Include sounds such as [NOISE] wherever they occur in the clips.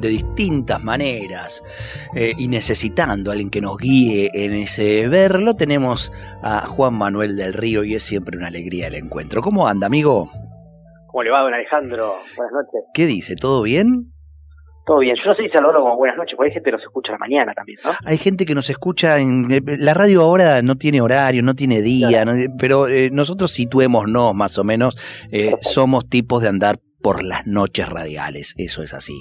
de distintas maneras eh, y necesitando a alguien que nos guíe en ese verlo, tenemos a Juan Manuel del Río y es siempre una alegría el encuentro. ¿Cómo anda, amigo? ¿Cómo le va, don Alejandro? Buenas noches. ¿Qué dice? ¿Todo bien? Todo bien. Yo no sé si saludarlo como buenas noches, porque hay gente que nos escucha a la mañana también, ¿no? Hay gente que nos escucha en... eh, La radio ahora no tiene horario, no tiene día, no- pero eh, nosotros situémonos más o menos, eh, somos tipos de andar por las noches radiales, eso es así.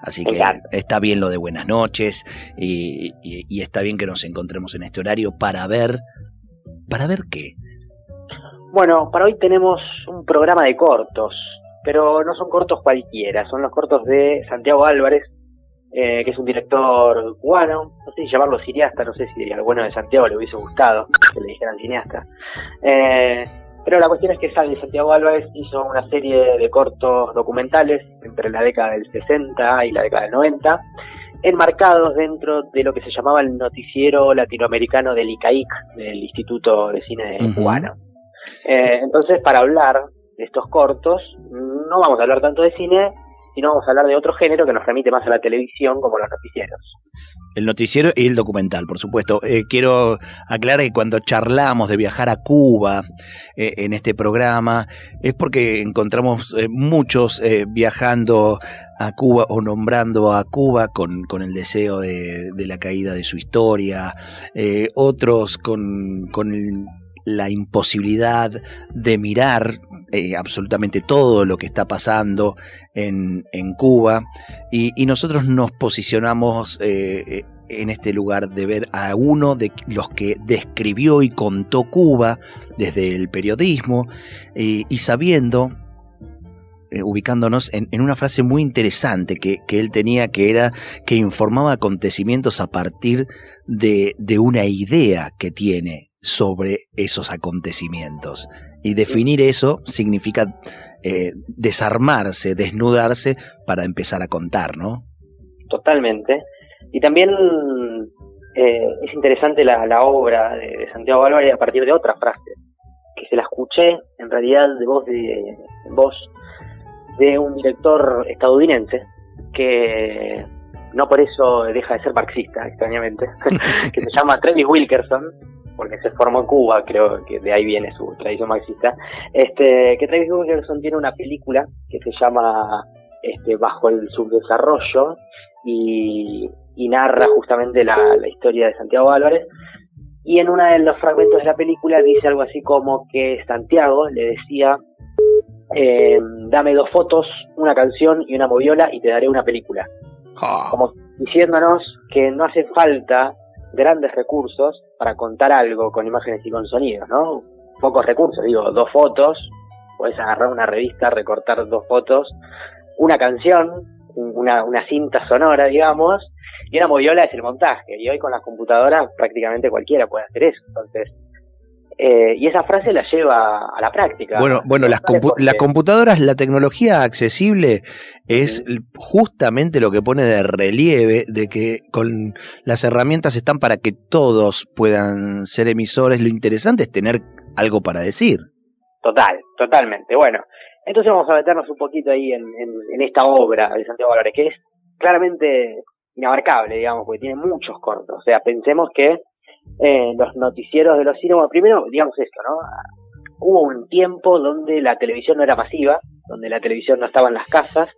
Así que Exacto. está bien lo de buenas noches y, y- y está bien que nos encontremos en este horario para ver... ¿Para ver qué? Bueno, para hoy tenemos un programa de cortos, pero no son cortos cualquiera, son los cortos de Santiago Álvarez, eh, que es un director cubano, no sé si llamarlo cineasta, no sé si al bueno de Santiago le hubiese gustado que le dijeran cineasta. Eh, pero la cuestión es que Santiago Álvarez hizo una serie de cortos documentales entre la década del 60 y la década del 90, enmarcados dentro de lo que se llamaba el noticiero latinoamericano del ICAIC, del Instituto de Cine. Cubano. Eh, entonces, para hablar de estos cortos, no vamos a hablar tanto de cine, sino vamos a hablar de otro género que nos remite más a la televisión, como los noticieros. El noticiero y el documental, por supuesto. Eh, quiero aclarar que cuando charlamos de viajar a Cuba eh, en este programa es porque encontramos eh, muchos viajando a Cuba o nombrando a Cuba con, con el deseo de, de la caída de su historia, otros con, con el- la imposibilidad de mirar eh, absolutamente todo lo que está pasando en, en Cuba. Y, nosotros nos posicionamos eh, en este lugar de ver a uno de los que describió y contó Cuba desde el periodismo eh, y sabiendo, eh, ubicándonos en, en una frase muy interesante que, que él tenía, que era que informaba acontecimientos a partir de, de una idea que tiene sobre esos acontecimientos. Y definir eso significa eh, desarmarse, desnudarse para empezar a contar, ¿no? Totalmente. Y también eh, es interesante la, obra de, de Santiago Álvarez a partir de otra frase, que se la escuché en realidad de voz de, en voz de un director estadounidense que no por eso deja de ser marxista, extrañamente, [LAUGHS] que se llama Travis Wilkerson, porque se formó en Cuba, creo que de ahí viene su tradición marxista, este, que Travis Wilkerson tiene una película que se llama este, Bajo el subdesarrollo y, y narra justamente la, la historia de Santiago Álvarez. Y en uno de los fragmentos de la película dice algo así como que Santiago le decía, eh, dame dos fotos, una canción y una moviola y te daré una película. Como diciéndonos que no hace falta grandes recursos para contar algo con imágenes y con sonidos, ¿no? Pocos recursos, digo, dos fotos, puedes agarrar una revista, recortar dos fotos, una canción, un- una, una cinta sonora, digamos, y una moviola es el montaje. Y hoy con las computadoras prácticamente cualquiera puede hacer eso. Entonces, eh, y esa frase la lleva a la práctica. Bueno, bueno, las, compu- las computadoras, la tecnología accesible es justamente lo que pone de relieve de que con las herramientas están para que todos puedan ser emisores. Lo interesante es tener algo para decir. Total, totalmente. Bueno, entonces vamos a meternos un poquito ahí en, en- en esta obra de Santiago Álvarez, que es claramente inabarcable, digamos, porque tiene muchos cortos. O sea, pensemos que eh, los noticieros de los bueno, primero, digamos esto, ¿no? Hubo un tiempo donde la televisión no era masiva, donde la televisión no estaba en las casas,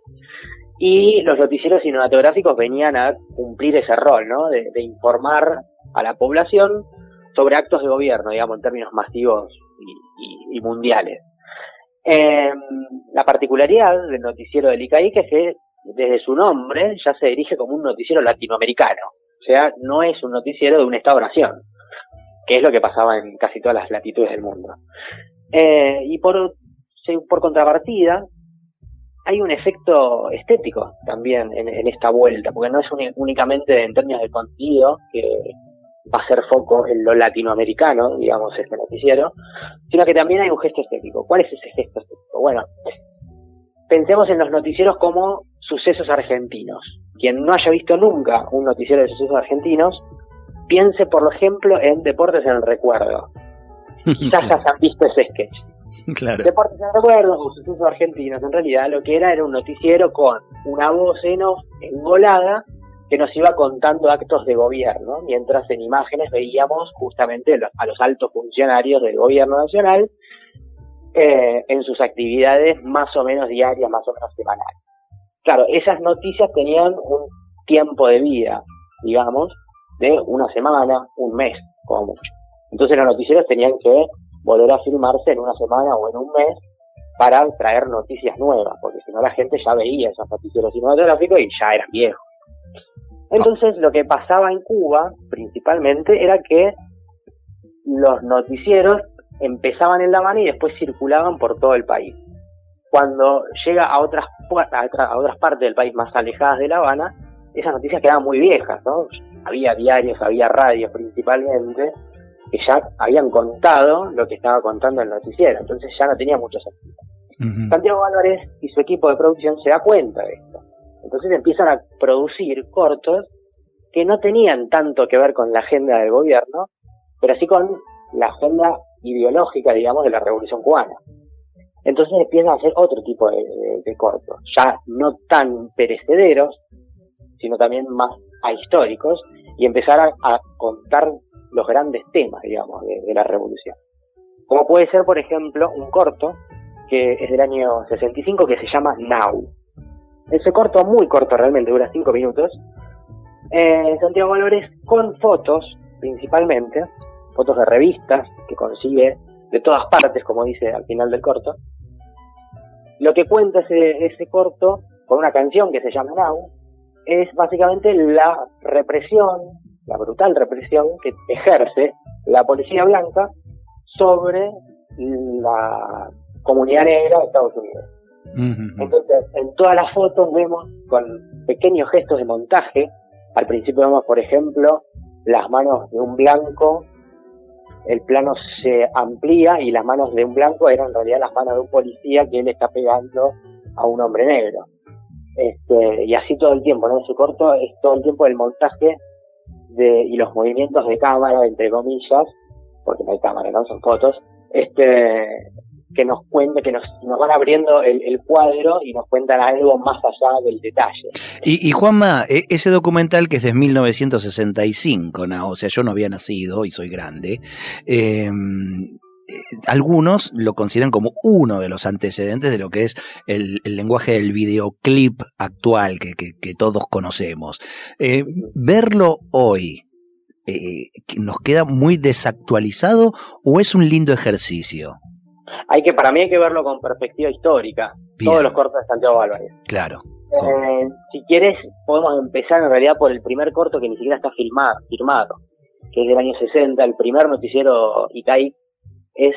y los noticieros cinematográficos venían a cumplir ese rol, ¿no? De, de informar a la población sobre actos de gobierno, digamos, en términos masivos y, mundiales. Eh, la particularidad del noticiero del ICAIC es que desde su nombre ya se dirige como un noticiero latinoamericano. Sea, no es un noticiero de un Estado-nación, que es lo que pasaba en casi todas las latitudes del mundo. Eh, y por, contrapartida, hay un efecto estético también en, esta vuelta, porque no es únicamente en términos de contenido que va a ser foco en lo latinoamericano, digamos, este noticiero, sino que también hay un gesto estético. ¿Cuál es ese gesto estético? Bueno, pensemos en los noticieros como sucesos argentinos. Quien no haya visto nunca un noticiero de sucesos argentinos, piense, por ejemplo, en Deportes en el Recuerdo. Quizás [LAUGHS] han visto ese sketch. Claro. Deportes en el Recuerdo o sucesos argentinos, en realidad lo que era era un noticiero con una voz en engolada que nos iba contando actos de gobierno, mientras en imágenes veíamos justamente a los altos funcionarios del gobierno nacional eh, en sus actividades más o menos diarias, más o menos semanales. Claro, esas noticias tenían un tiempo de vida, digamos, de una semana, un mes, como mucho. Entonces los noticieros tenían que volver a filmarse en una semana o en un mes para traer noticias nuevas, porque si no la gente ya veía esos noticieros cinematográficos y ya eran viejos. Entonces lo que pasaba en Cuba principalmente era que los noticieros empezaban en La Habana y después circulaban por todo el país. Cuando llega a otras, a otras partes del país más alejadas de La Habana, esas noticias quedaban muy viejas, ¿no? Había diarios, había radios principalmente, que ya habían contado lo que estaba contando el noticiero, entonces ya no tenía mucho sentido. Santiago Álvarez y su equipo de producción se da cuenta de esto entonces empiezan a producir cortos que no tenían tanto que ver con la agenda del gobierno, pero sí con la agenda ideológica, digamos, de la revolución cubana. Entonces empiezan a hacer otro tipo de, cortos, ya no tan perecederos, sino también más ahistóricos, y empezar a, contar los grandes temas, digamos, de, la revolución. Como puede ser, por ejemplo, un corto que es del año 65 que se llama Now. Ese corto, muy corto realmente, dura cinco minutos. Eh, Santiago Valores con fotos, principalmente, fotos de revistas que consigue de todas partes, como dice al final del corto. Lo que cuenta ese, ese corto, con una canción que se llama Now, es básicamente la represión, la brutal represión que ejerce la policía blanca sobre la comunidad negra de Estados Unidos. Entonces, en todas las fotos vemos con pequeños gestos de montaje. Al principio vemos, por ejemplo, las manos de un blanco, el plano se amplía y las manos de un blanco eran en realidad las manos de un policía que él está pegando a un hombre negro. Este, y así todo el tiempo, ¿no? Ese corto es todo el tiempo el montaje de, y los movimientos de cámara, entre comillas, porque no hay cámara, ¿no? Son fotos, este, que nos cuenta, que nos, van abriendo el, cuadro y nos cuentan algo más allá del detalle. Y, Juanma, e, ese documental que es de 1965, ¿no? o sea, yo no había nacido y soy grande, em, eh, algunos lo consideran como uno de los antecedentes de lo que es el, lenguaje del videoclip actual que, que, todos conocemos. Eh, verlo hoy, eh, ¿nos queda muy desactualizado o es un lindo ejercicio? Hay que, para mí hay que verlo con perspectiva histórica, todos los cortos de Santiago Álvarez. Claro. Eh, si quieres, podemos empezar en realidad por el primer corto que ni siquiera está filmado, firmado, que es del año 60, el primer noticiero Itai, es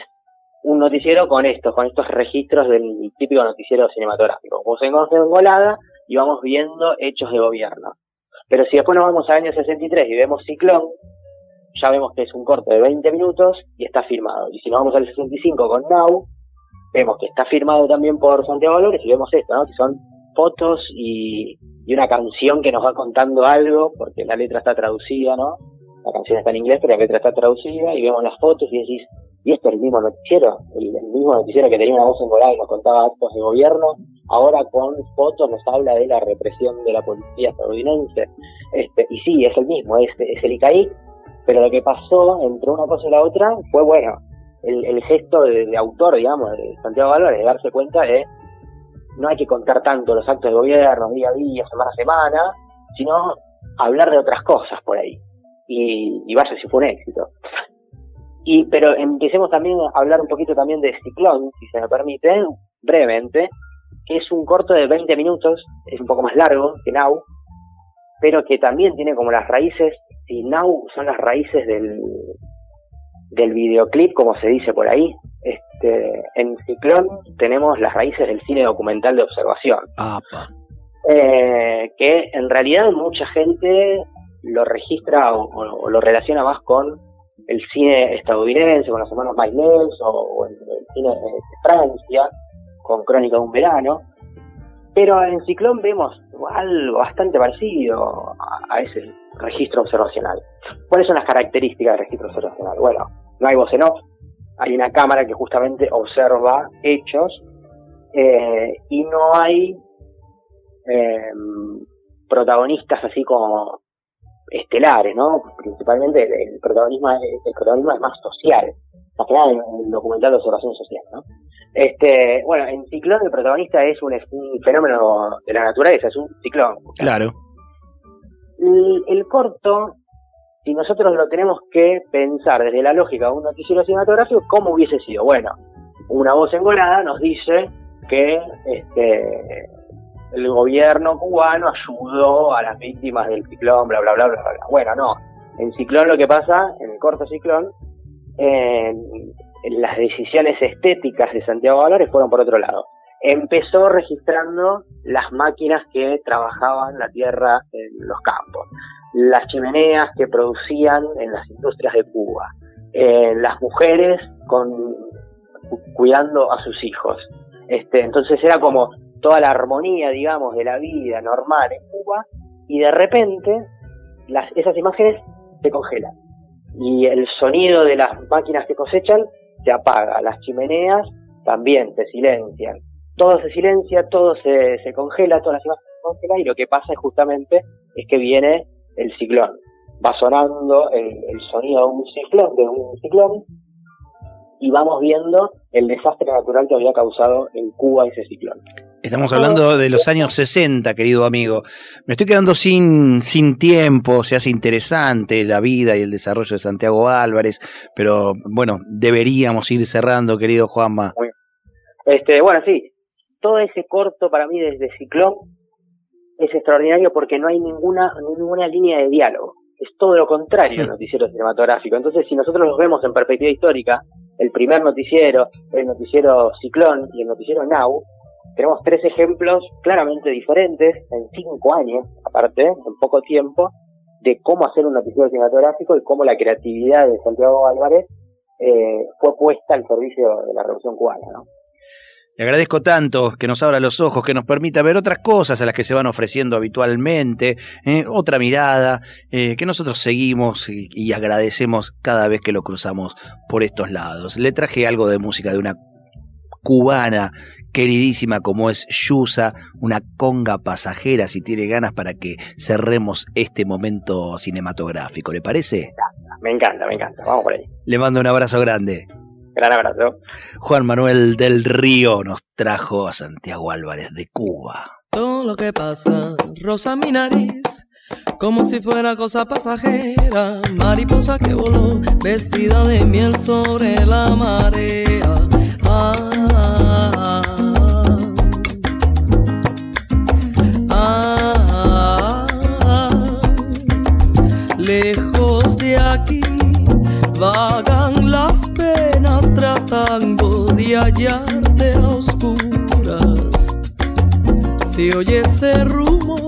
un noticiero con estos, con estos registros del típico noticiero cinematográfico. Vos en engolada y vamos viendo hechos de gobierno. Pero si después nos vamos al año 63 y vemos Ciclón, ya vemos que es un corte de 20 minutos y está firmado. Y si nos vamos al 65 con Now, vemos que está firmado también por Santiago Valores y vemos esto, ¿no? Que son fotos y, una canción que nos va contando algo, porque la letra está traducida, ¿no? La canción está en inglés, pero la letra está traducida, y vemos las fotos y decís, ¿y esto es el mismo noticiero? El, mismo noticiero que tenía una voz engolada y nos contaba actos de gobierno, ahora con fotos nos habla de la represión de la policía estadounidense. Este, y sí, es el mismo, es, es el ICAI, pero lo que pasó entre una cosa y la otra fue, bueno, el, gesto de, autor, digamos, de Santiago Álvarez, de darse cuenta de no hay que contar tanto los actos de gobierno día a día, semana a semana, sino hablar de otras cosas por ahí. Y, y vaya si fue un éxito. Y, pero empecemos también a hablar un poquito también de Ciclón, si se me permite, brevemente, que es un corto de 20 minutos, es un poco más largo que Now, pero que también tiene como las raíces si Now son las raíces del, del videoclip, como se dice por ahí, Este, en Ciclón tenemos las raíces del cine documental de observación. Eh, que en realidad mucha gente lo registra o, lo relaciona más con el cine estadounidense, con los hermanos Mailens o, el, cine de Francia, con Crónica de un verano. Pero en Ciclón vemos algo bastante parecido a, ese registro observacional. ¿Cuáles son las características del registro observacional? Bueno, no hay voz en off, hay una cámara que justamente observa hechos eh, y no hay eh, protagonistas así como estelares, ¿no? Principalmente el, protagonismo, el protagonismo es más social, más que nada en el documental de observación social, ¿no? Este, bueno, en Ciclón el protagonista es un, fenómeno de la naturaleza, es un ciclón. Claro. El, corto, si nosotros lo tenemos que pensar desde la lógica de un noticiero cinematográfico, ¿cómo hubiese sido? Bueno, una voz engolada nos dice que este, el gobierno cubano ayudó a las víctimas del ciclón, bla, bla, bla, bla, bla. Bueno, no. En Ciclón lo que pasa, en el corto Ciclón, las decisiones estéticas de Santiago Valores fueron por otro lado. Empezó registrando las máquinas que trabajaban la tierra en los campos, las chimeneas que producían en las industrias de Cuba, eh, las mujeres con, cuidando a sus hijos. Este, entonces era como toda la armonía, digamos, de la vida normal en Cuba y de repente las, esas imágenes se congelan y el sonido de las máquinas que cosechan se apaga, las chimeneas también se silencian, todo se silencia, todo se, se congela, todas las imágenes se congelan y lo que pasa es justamente es que viene el ciclón, va sonando el, el sonido de un ciclón, de un ciclón y vamos viendo el desastre natural que había causado en Cuba ese ciclón. Estamos hablando de los años 60, querido amigo. Me estoy quedando sin, sin tiempo, se hace interesante la vida y el desarrollo de Santiago Álvarez, pero bueno, deberíamos ir cerrando, querido Juanma. Este, bueno, sí, todo ese corto para mí desde Ciclón es extraordinario porque no hay ninguna, ninguna línea de diálogo. Es todo lo contrario el noticiero cinematográfico. Entonces, si nosotros los vemos en perspectiva histórica, el primer noticiero, el noticiero Ciclón y el noticiero Now, tenemos tres ejemplos claramente diferentes en cinco años, aparte, en poco tiempo, de cómo hacer un noticiero cinematográfico y cómo la creatividad de Santiago Álvarez eh, fue puesta al servicio de la Revolución Cubana. ¿no? Le agradezco tanto que nos abra los ojos, que nos permita ver otras cosas a las que se van ofreciendo habitualmente, eh, otra mirada, eh, que nosotros seguimos y, y, agradecemos cada vez que lo cruzamos por estos lados. Le traje algo de música de una cubana queridísima como es Yusa, una conga pasajera si tiene ganas para que cerremos este momento cinematográfico. ¿Le parece? Me encanta, me encanta. Vamos por ahí. Le mando un abrazo grande. Gran abrazo. Juan Manuel del Río nos trajo a Santiago Álvarez de Cuba. Todo lo que pasa rosa mi nariz. Como si fuera cosa pasajera, mariposa que voló, vestida de miel sobre la marea. Ah, tratando de hallarte a oscuras. Si oye ese rumor,